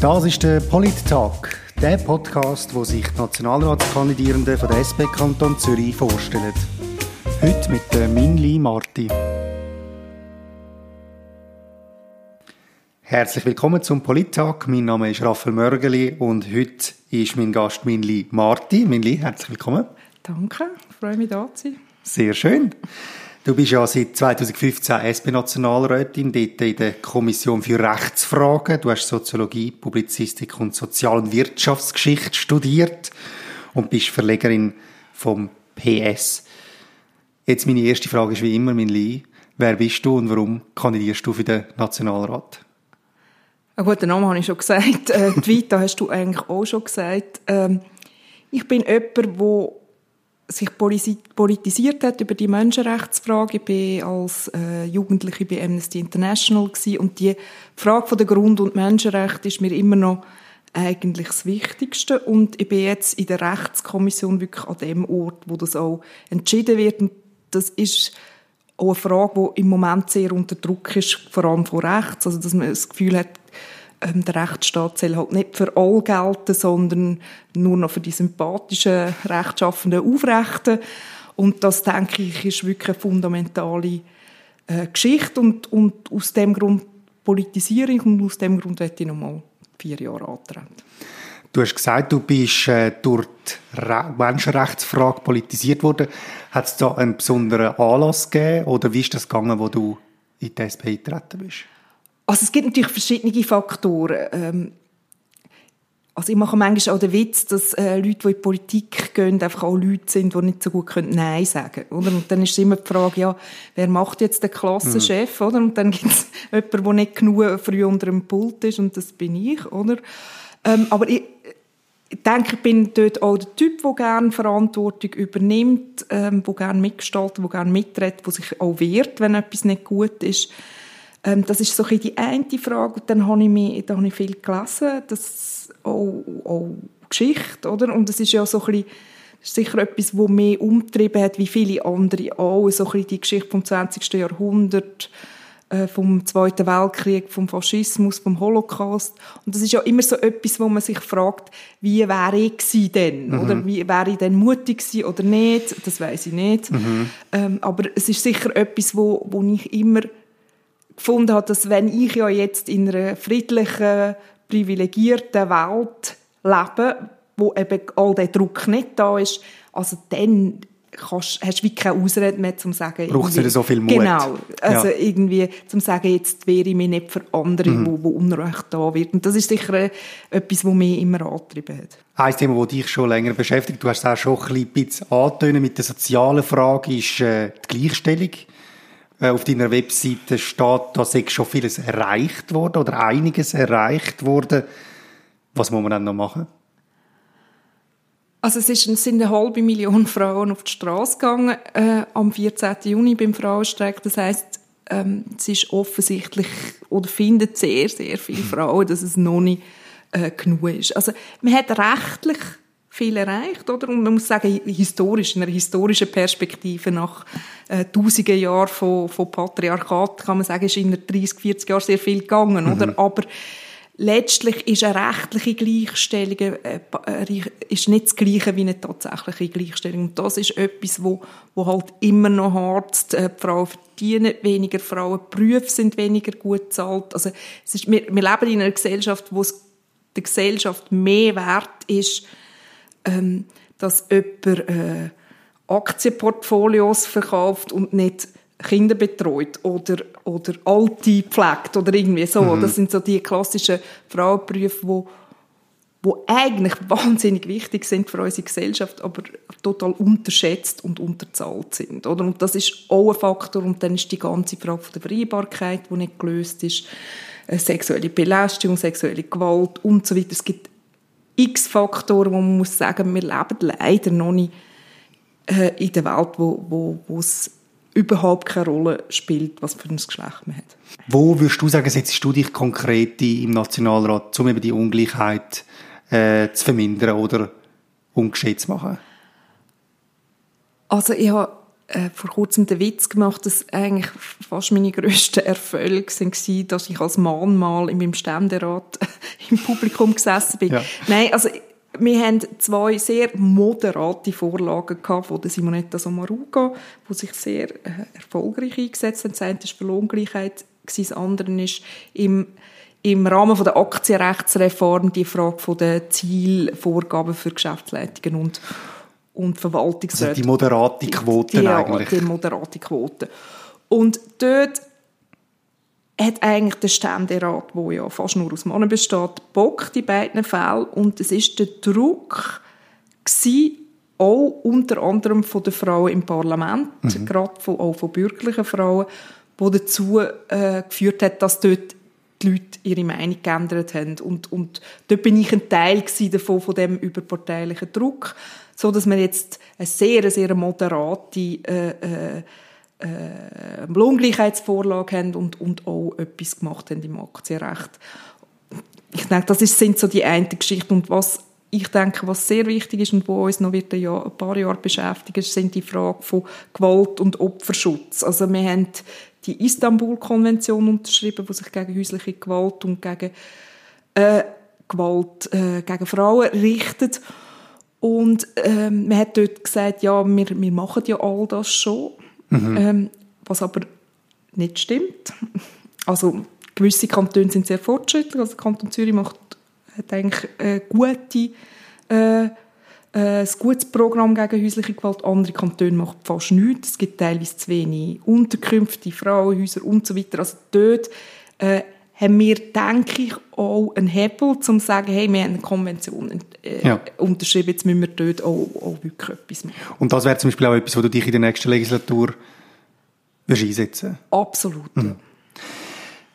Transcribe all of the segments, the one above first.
Das ist der Polit-Talk, der Podcast, wo sich die Nationalratskandidierenden von der SP Kanton Zürich vorstellen. Heute mit der Minli Marti. Herzlich willkommen zum Polit-Talk. Mein Name ist Raphael Mörgeli und heute ist mein Gast Minli Marti. Minli, herzlich willkommen. Danke, ich freue mich da zu sein. Sehr schön. Du bist ja seit 2015 SP-Nationalrätin, dort in der Kommission für Rechtsfragen. Du hast Soziologie, Publizistik und Sozial- und Wirtschaftsgeschichte studiert und bist Verlegerin vom PS. Jetzt meine erste Frage ist wie immer, mein Lee. Wer bist du und warum kandidierst du für den Nationalrat? Einen guten Namen habe ich schon gesagt. Äh, Vita hast du eigentlich auch schon gesagt. Ähm, ich bin jemand, der sich politisiert hat über die Menschenrechtsfrage. Ich war als äh, Jugendliche bei Amnesty International gewesen, und die Frage der Grund- und Menschenrechte ist mir immer noch eigentlich das Wichtigste. Und ich bin jetzt in der Rechtskommission wirklich an dem Ort, wo das auch entschieden wird. Und das ist auch eine Frage, die im Moment sehr unter Druck ist, vor allem von rechts, also dass man das Gefühl hat, der Rechtsstaat soll halt nicht für alle gelten, sondern nur noch für die sympathischen, rechtschaffenden Aufrechten. Und das, denke ich, ist wirklich eine fundamentale äh, Geschichte. Und, und aus dem Grund politisiere ich und aus dem Grund werde ich nochmal vier Jahre antreten. Du hast gesagt, du bist äh, durch die Menschenrechtsfrage politisiert worden. Hat es da einen besonderen Anlass gegeben oder wie ist das gegangen, wo du in die SP eingetreten bist? Also es gibt natürlich verschiedene Faktoren. Ähm, also ich mache manchmal auch den Witz, dass äh, Leute, die in die Politik gehen, einfach auch Leute sind, die nicht so gut können Nein sagen können. Und dann ist immer die Frage, ja, wer macht jetzt den Klassenchef? Mhm. Oder? Und dann gibt es jemanden, der nicht genug früh unter dem Pult ist und das bin ich. Oder? Ähm, aber ich, ich denke, ich bin dort auch der Typ, der gerne Verantwortung übernimmt, ähm, der gerne mitgestaltet, der gerne mitredet, der sich auch wehrt, wenn etwas nicht gut ist. Ähm, das ist so ein die eine Frage. Und dann habe ich, mich, da habe ich viel gelesen, das auch, auch Geschichte, oder? Und das ist ja so ein bisschen, sicher etwas, das mich umtrieben hat, wie viele andere auch, so ein bisschen die Geschichte vom 20. Jahrhundert, äh, vom Zweiten Weltkrieg, vom Faschismus, vom Holocaust. Und das ist ja immer so etwas, wo man sich fragt, wie wäre ich denn? Mhm. Oder wie wäre ich denn mutig gewesen oder nicht? Das weiß ich nicht. Mhm. Ähm, aber es ist sicher etwas, wo, wo ich immer gefunden habe, dass wenn ich ja jetzt in einer friedlichen, privilegierten Welt lebe, wo eben all der Druck nicht da ist, also dann kannst, hast du wie keine Ausrede mehr, zum sagen... Braucht es nicht so viel Mut. Genau. Also ja. irgendwie zum sagen, jetzt wehre ich mich nicht für andere, mhm. wo, wo Unrecht da wird. Und das ist sicher etwas, was mich immer angetrieben hat. Ein Thema, das dich schon länger beschäftigt, du hast es auch schon ein bisschen angetönt mit der sozialen Frage, ist äh, die Gleichstellung. Äh, auf deiner Webseite steht, da sei schon vieles erreicht worden oder einiges erreicht worden. Was muss man dann noch machen? Also es, ist, sind eine halbe Million Frauen auf die Straße gegangen äh, am 14. Juni beim Frauenstreik. Das heißt, ähm, es ist offensichtlich oder findet sehr, sehr viele Frauen, dass es noch nicht äh, genug ist. Also man hat rechtlich viel erreicht, oder? Und man muss sagen, historisch, in einer historischen Perspektive nach äh, tausenden Jahren von, von Patriarchat, kann man sagen, ist in 30, 40 Jahren sehr viel gegangen, mhm. oder? Aber letztlich ist eine rechtliche Gleichstellung äh, äh, ist nicht das Gleiche wie eine tatsächliche Gleichstellung. Und das ist etwas, wo, wo halt immer noch hart äh, die Frauen verdienen weniger, Frauen Berufe sind weniger gut bezahlt. Also es ist, wir, wir leben in einer Gesellschaft, wo es der Gesellschaft mehr wert ist, ähm, dass jemand äh, Aktienportfolios verkauft und nicht Kinder betreut oder, oder Alte pflegt oder irgendwie so. Mhm. Das sind so die klassischen Frauenberufe, wo wo eigentlich wahnsinnig wichtig sind für unsere Gesellschaft, aber total unterschätzt und unterzahlt sind. Oder? Und das ist auch ein Faktor. Und dann ist die ganze Frage von der Vereinbarkeit, die nicht gelöst ist, äh, sexuelle Belästigung, sexuelle Gewalt und so weiter. Es gibt x Faktoren, wo man muss sagen, wir leben leider noch nicht äh, in der Welt, wo, wo, wo es überhaupt keine Rolle spielt, was für ein Geschlecht man hat. Wo würdest du sagen, setzt du dich konkret im Nationalrat, um eben die Ungleichheit äh, zu vermindern oder umgeschätzt zu machen? Also ich habe äh, vor kurzem den Witz gemacht, dass eigentlich fast meine grössten Erfolge waren, dass ich als Mann mal in meinem Ständerat im Publikum gesessen bin. Ja. Nein, also wir haben zwei sehr moderate Vorlagen gehabt von der Simonetta Sommaruga, die sich sehr äh, erfolgreich eingesetzt haben. Das eine ist für Lohngleichheit, das andere ist im im Rahmen von der Aktienrechtsreform die Frage von der Zielvorgaben für Geschäftsleitungen und und Verwaltungsräte. Also die moderate Quote die, eigentlich. Die moderate Quote. Und dort hat eigentlich der Ständerat, wo ja fast nur aus Männern besteht, Bock die beiden Fälle und es ist der Druck gewesen, auch unter anderem von den Frauen im Parlament, mhm. gerade von, auch von bürgerlichen Frauen, wo dazu äh, geführt hat, dass dort die Leute ihre Meinung geändert haben. Und, und dort bin ich ein Teil davon, von dem überparteilichen Druck so dass wir jetzt eine sehr, sehr moderate äh, äh, äh, Lohngleichheitsvorlage haben und, und auch etwas gemacht haben im Aktienrecht. Ich denke, das ist, sind so die eine Geschichte. Und was ich denke, was sehr wichtig ist und wo uns noch wird ein, Jahr, ein paar Jahre beschäftigen, sind die Frage von Gewalt und Opferschutz. Also wir haben die Istanbul-Konvention unterschrieben, die sich gegen häusliche Gewalt und gegen äh, Gewalt äh, gegen Frauen richtet. Und ähm, man hat dort gesagt, ja, wir, wir machen ja all das schon, mhm. ähm, was aber nicht stimmt. Also gewisse Kantone sind sehr fortschrittlich, also der Kanton Zürich macht, hat eigentlich eine gute, äh, äh, ein gutes Programm gegen häusliche Gewalt. Andere Kantone machen fast nichts. Es gibt teilweise zu wenig Unterkünfte, Frauenhäuser und so weiter. Also dort äh, haben wir, denke ich, auch einen Hebel, um zu sagen, hey, wir haben eine Konvention äh, ja. unterschrieben, jetzt müssen wir dort auch, auch wirklich etwas machen. Und das wäre zum Beispiel auch etwas, wo du dich in der nächsten Legislatur wirst einsetzen Absolut, mhm.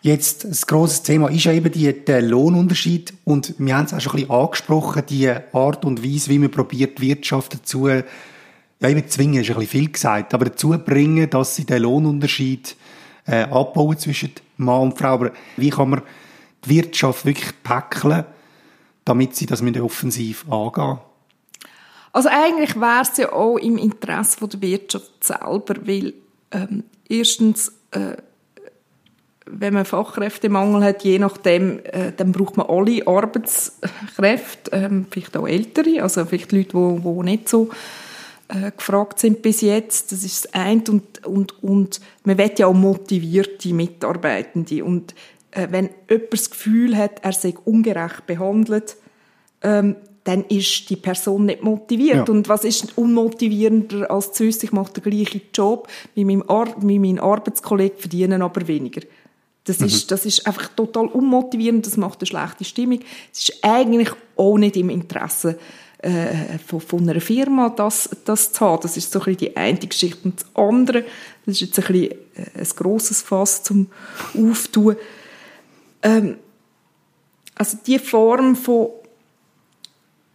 Jetzt, das grosse Thema ist ja eben die, der Lohnunterschied und wir haben es auch schon ein bisschen angesprochen, die Art und Weise, wie man probiert, die Wirtschaft dazu, ja, eben zwingen ist ein bisschen viel gesagt, aber dazu bringen, dass sie den Lohnunterschied äh, abbauen zwischen Mann und Frau. Aber wie kann man die Wirtschaft wirklich packeln, damit sie das mit Offensiv angehen? Also eigentlich wäre es ja auch im Interesse der Wirtschaft selber, weil ähm, erstens, äh, wenn man Fachkräftemangel hat, je nachdem, äh, dann braucht man alle Arbeitskräfte, ähm, vielleicht auch ältere, also vielleicht Leute, die, die nicht so äh, gefragt sind bis jetzt. Das ist das eine. Und, und, und man will ja auch motivierte Mitarbeitende. Und äh, wenn jemand das Gefühl hat, er sei ungerecht behandelt, ähm, dann ist die Person nicht motiviert. Ja. Und was ist unmotivierender als zu wissen, ich mache den gleichen Job wie mein, Ar wie mein Arbeitskollege, verdienen aber weniger. Das, mhm. ist, das ist einfach total unmotivierend, das macht eine schlechte Stimmung. Es ist eigentlich auch nicht im Interesse äh, von, von einer Firma das, das zu haben. Das ist so ein die eine Geschichte. Und das andere, das ist jetzt ein bisschen äh, ein grosses Fass zum Auftun. Ähm, also die Form von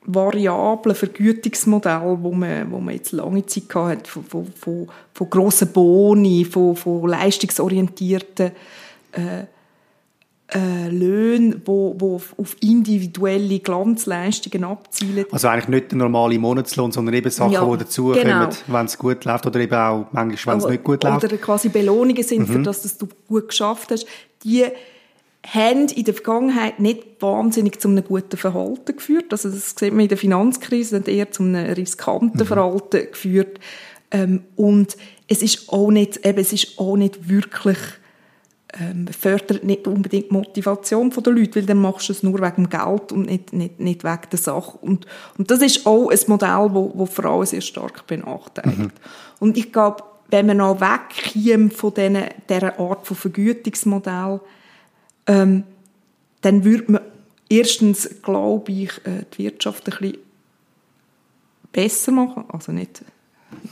variablen Vergütungsmodell, wo man, wo man jetzt lange Zeit hatte, von, von, von, von grossen Boni, von, von leistungsorientierten äh, äh, Löhne, wo, wo auf individuelle Glanzleistungen abzielen. Also eigentlich nicht der normale Monatslohn, sondern eben Sachen, ja, die dazukommen, genau. wenn es gut läuft oder eben auch manchmal, wenn es nicht gut läuft. Oder quasi Belohnungen sind, mhm. für das, dass du gut geschafft hast. Die haben in der Vergangenheit nicht wahnsinnig zu einem guten Verhalten geführt. Also das sieht man in der Finanzkrise, hat eher zu einem riskanten mhm. Verhalten geführt. Ähm, und es ist auch nicht, eben, es ist auch nicht wirklich ähm, fördert nicht unbedingt die Motivation der Leute, weil dann machst du es nur wegen dem Geld und nicht, nicht, nicht wegen der Sache. Und, und das ist auch ein Modell, wo, wo Frauen sehr stark benachteiligt. Mhm. Und ich glaube, wenn man noch wegkäme von diesen, dieser Art von Vergütungsmodell, ähm, dann würde man erstens, glaube ich, äh, die Wirtschaft ein bisschen besser machen, also nicht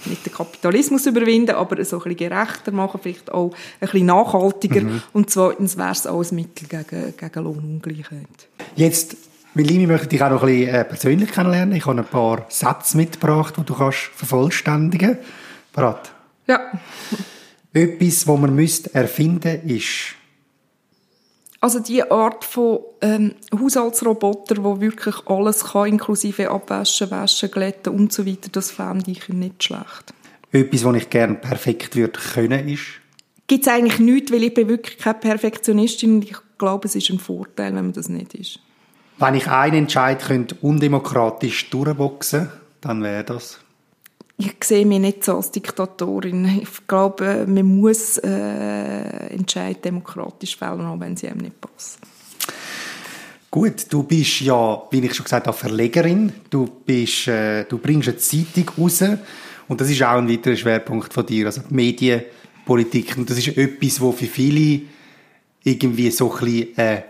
nicht den Kapitalismus überwinden, aber so ein bisschen gerechter machen, vielleicht auch ein bisschen nachhaltiger. Mhm. Und zweitens wäre es auch ein Mittel gegen, gegen Lohnungleichheit. Jetzt, Melini, möchte ich auch noch ein bisschen äh, persönlich kennenlernen. Ich habe ein paar Sätze mitgebracht, die du kannst vervollständigen kannst. Ja. Etwas, was man müsste erfinden ist also die Art von ähm, Haushaltsroboter, wo wirklich alles kann, inklusive Abwaschen, Waschen, Glätten und so weiter, das fände ich nicht schlecht. Etwas, was ich gerne perfekt würde können, ist? Gibt es eigentlich nichts, weil ich bin wirklich keine Perfektionistin und ich glaube, es ist ein Vorteil, wenn man das nicht ist. Wenn ich einen Entscheid könnte undemokratisch durchboxen, dann wäre das? Ich sehe mich nicht so als Diktatorin. Ich glaube, man muss äh, Entscheid demokratisch fällen, auch wenn sie einem nicht passen. Gut, du bist ja, wie ich schon gesagt habe, Verlegerin. Du, bist, äh, du bringst eine Zeitung raus. Und das ist auch ein weiterer Schwerpunkt von dir, also die Medienpolitik. Und das ist etwas, wo für viele irgendwie so ein bisschen, äh,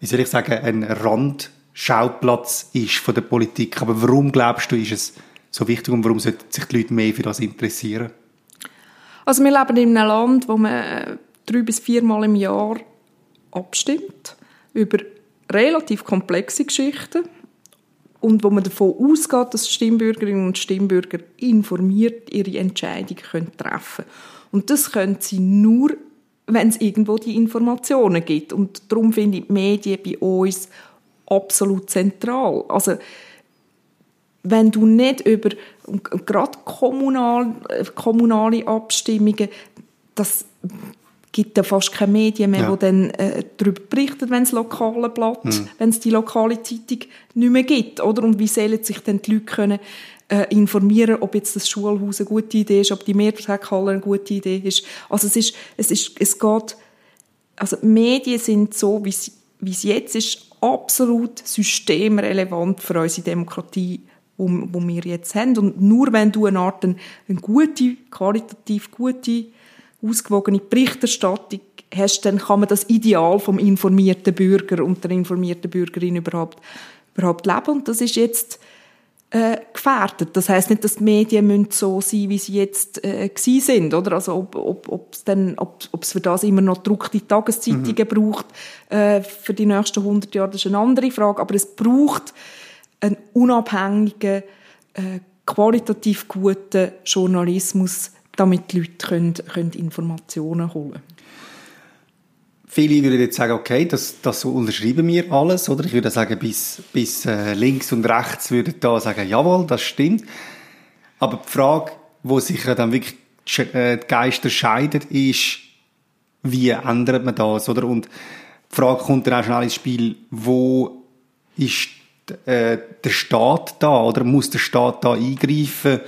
wie soll ich sagen, ein Randschauplatz ist von der Politik. Aber warum glaubst du, ist es so wichtig und warum sollten sich die Leute mehr für das interessieren? Also wir leben in einem Land, wo man äh, drei bis viermal im Jahr abstimmt über relativ komplexe Geschichten und wo man davon ausgeht, dass Stimmbürgerinnen und Stimmbürger informiert ihre Entscheidungen können treffen Und das können sie nur, wenn es irgendwo die Informationen gibt. Und darum finde ich die Medien bei uns absolut zentral. Also wenn du nicht über gerade kommunal, kommunale Abstimmungen, das gibt ja fast keine Medien mehr, ja. die dann äh, darüber berichten, wenn es lokale Blatt, mhm. wenn es die lokale Zeitung nicht mehr gibt, oder? Und wie sollen sich dann die Leute können, äh, informieren, ob jetzt das Schulhaus eine gute Idee ist, ob die Mehrwerthalle eine gute Idee ist. Also es ist, es ist, es geht, also Medien sind so, wie es, wie es jetzt ist, absolut systemrelevant für unsere Demokratie wo, wo wir jetzt haben. Und nur wenn du eine Art eine, eine gute, qualitativ gute, ausgewogene Berichterstattung hast, dann kann man das Ideal vom informierten Bürger und der informierten Bürgerin überhaupt, überhaupt leben. Und das ist jetzt äh, gefährdet. Das heißt nicht, dass die Medien müssen so sein, wie sie jetzt äh, sind, oder? Also ob, ob, ob's dann, ob, ob's für das immer noch gedruckte Tageszeitungen mhm. braucht äh, für die nächsten 100 Jahre, das ist eine andere Frage. Aber es braucht einen unabhängigen, äh, qualitativ guten Journalismus, damit die Leute können, können Informationen holen können. Viele würden jetzt sagen, okay, das, das unterschreiben wir alles, oder? Ich würde sagen, bis, bis äh, links und rechts würden da sagen, jawohl, das stimmt. Aber die Frage, wo sich dann wirklich äh, die Geister scheiden, ist, wie ändert man das, oder? Und die Frage kommt dann auch schnell ins Spiel, wo ist äh, der Staat da oder muss der Staat da eingreifen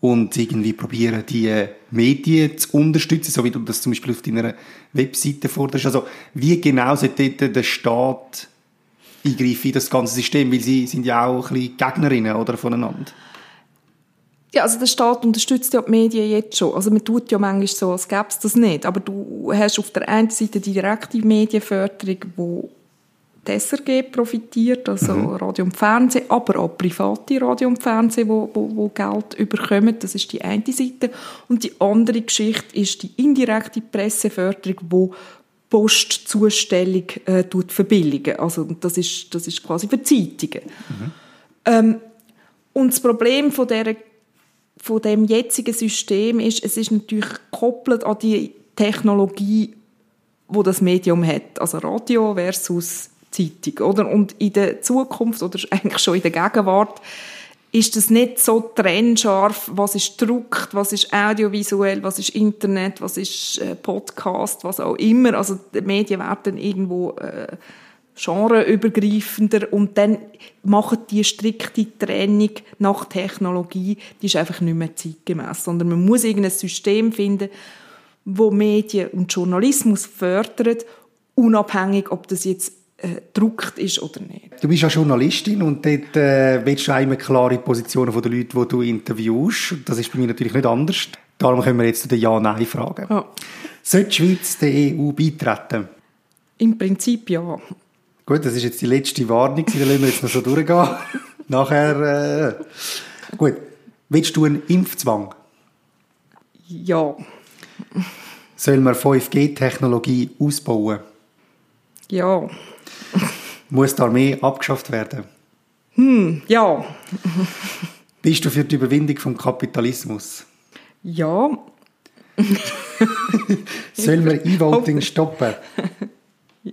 und irgendwie probieren, die Medien zu unterstützen, so wie du das zum Beispiel auf deiner Webseite forderst. Also wie genau sollte der Staat eingreifen in das ganze System, weil sie sind ja auch ein bisschen Gegnerinnen oder, voneinander. Ja, also der Staat unterstützt ja die Medien jetzt schon. Also man tut ja manchmal so, als gäbe es das nicht. Aber du hast auf der einen Seite die direkte Medienförderung, wo die SRG profitiert, also mhm. Radio und Fernsehen, aber auch private Radio und Fernsehen, wo, wo, wo Geld überkommen. Das ist die eine Seite. Und die andere Geschichte ist die indirekte Presseförderung, wo Postzustellung äh, tut verbilligen. Also das ist, das ist quasi für Zeitungen. Mhm. Ähm, und das Problem von, der, von dem jetzigen System ist, es ist natürlich gekoppelt an die Technologie, wo das Medium hat. Also Radio versus Zeitung, oder? Und in der Zukunft, oder eigentlich schon in der Gegenwart, ist das nicht so trennscharf, was ist druckt, was ist audiovisuell, was ist Internet, was ist äh, Podcast, was auch immer. Also die Medien werden irgendwo äh, genreübergreifender und dann machen die strikte Trennung nach Technologie, die ist einfach nicht mehr zeitgemäß, sondern man muss irgendein System finden, wo Medien und Journalismus fördert, unabhängig, ob das jetzt gedruckt ist oder nicht. Du bist ja Journalistin und dort äh, willst du immer klare Positionen von den Leuten, die du interviewst. Das ist bei mir natürlich nicht anders. Darum können wir jetzt zu den Ja-Nein fragen. Ja. Sollte die Schweiz der EU beitreten? Im Prinzip ja. Gut, das ist jetzt die letzte Warnung, dann lassen wir jetzt noch so durchgehen. Nachher, äh, gut. Willst du einen Impfzwang? Ja. Soll man 5G-Technologie ausbauen? Ja. Muss die Armee abgeschafft werden? Hm, ja. Bist du für die Überwindung vom Kapitalismus? Ja. Soll man E-Voting stoppen?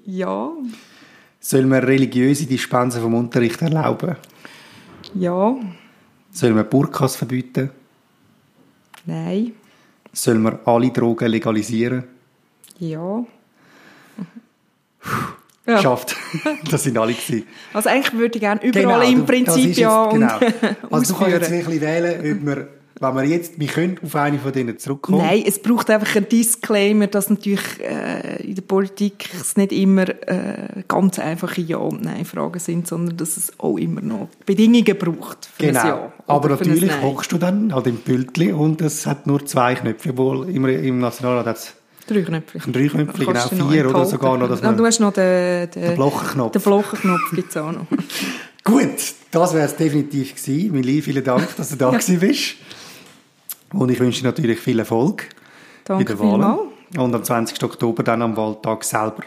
Ja. Soll man religiöse Dispensen vom Unterricht erlauben? Ja. Soll man Burkas verbieten? Nein. Sollen wir alle Drogen legalisieren? Ja. Ja. Geschafft. das sind alle gewesen. Also eigentlich würde ich gerne überall genau, im Prinzip ja und genau. Also du kannst jetzt wirklich wählen, ob wir wenn wir jetzt, wir können auf eine von denen zurückkommen. Nein, es braucht einfach einen Disclaimer, dass natürlich äh, in der Politik es nicht immer äh, ganz einfache Ja- und Nein-Fragen sind, sondern dass es auch immer noch Bedingungen braucht für genau. ein Ja. Aber natürlich hockst du dann an dem Pültli und es hat nur zwei Knöpfe, obwohl im, im Nationalrat hat es Drei Knöpfe. Drei Knöpfe, genau. Vier oder sogar noch. Dass man du hast noch den, den, den Blochenknopf. Den Blochenknopf gibt es auch noch. Gut, das wäre es definitiv gewesen. Mili, vielen Dank, dass du da ja. bist. Und ich wünsche dir natürlich viel Erfolg Danke bei der Wahl. Und am 20. Oktober dann am Wahltag selber.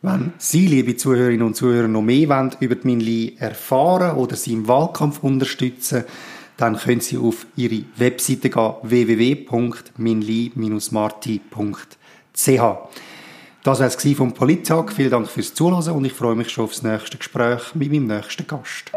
Wenn Sie, liebe Zuhörerinnen und Zuhörer, noch mehr wollen über die Minli erfahren oder Sie im Wahlkampf unterstützen, dann können Sie auf Ihre Webseite gehen, www.minli-marti.ch. Das war es vom Polittag. Vielen Dank fürs Zuhören und ich freue mich schon aufs nächste Gespräch mit meinem nächsten Gast.